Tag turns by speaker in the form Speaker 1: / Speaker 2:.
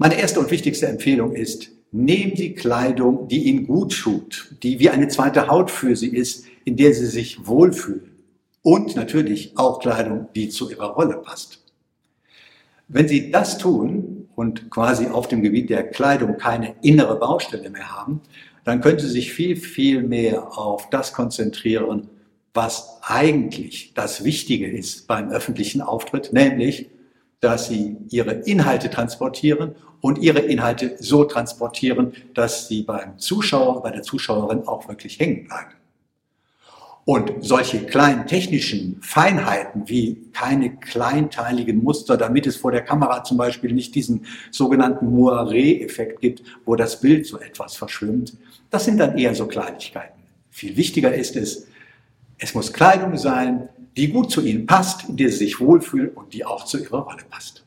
Speaker 1: Meine erste und wichtigste Empfehlung ist, nehmen Sie Kleidung, die Ihnen gut tut, die wie eine zweite Haut für Sie ist, in der Sie sich wohlfühlen. Und natürlich auch Kleidung, die zu Ihrer Rolle passt. Wenn Sie das tun und quasi auf dem Gebiet der Kleidung keine innere Baustelle mehr haben, dann können Sie sich viel, viel mehr auf das konzentrieren, was eigentlich das Wichtige ist beim öffentlichen Auftritt, nämlich, dass Sie Ihre Inhalte transportieren und Ihre Inhalte so transportieren, dass Sie beim Zuschauer, bei der Zuschauerin auch wirklich hängen bleiben. Und solche kleinen technischen Feinheiten wie keine kleinteiligen Muster, damit es vor der Kamera zum Beispiel nicht diesen sogenannten Moiré-Effekt gibt, wo das Bild so etwas verschwimmt, das sind dann eher so Kleinigkeiten. Viel wichtiger ist es, es muss Kleidung sein, die gut zu Ihnen passt, in der Sie sich wohlfühlen und die auch zu Ihrer Rolle passt.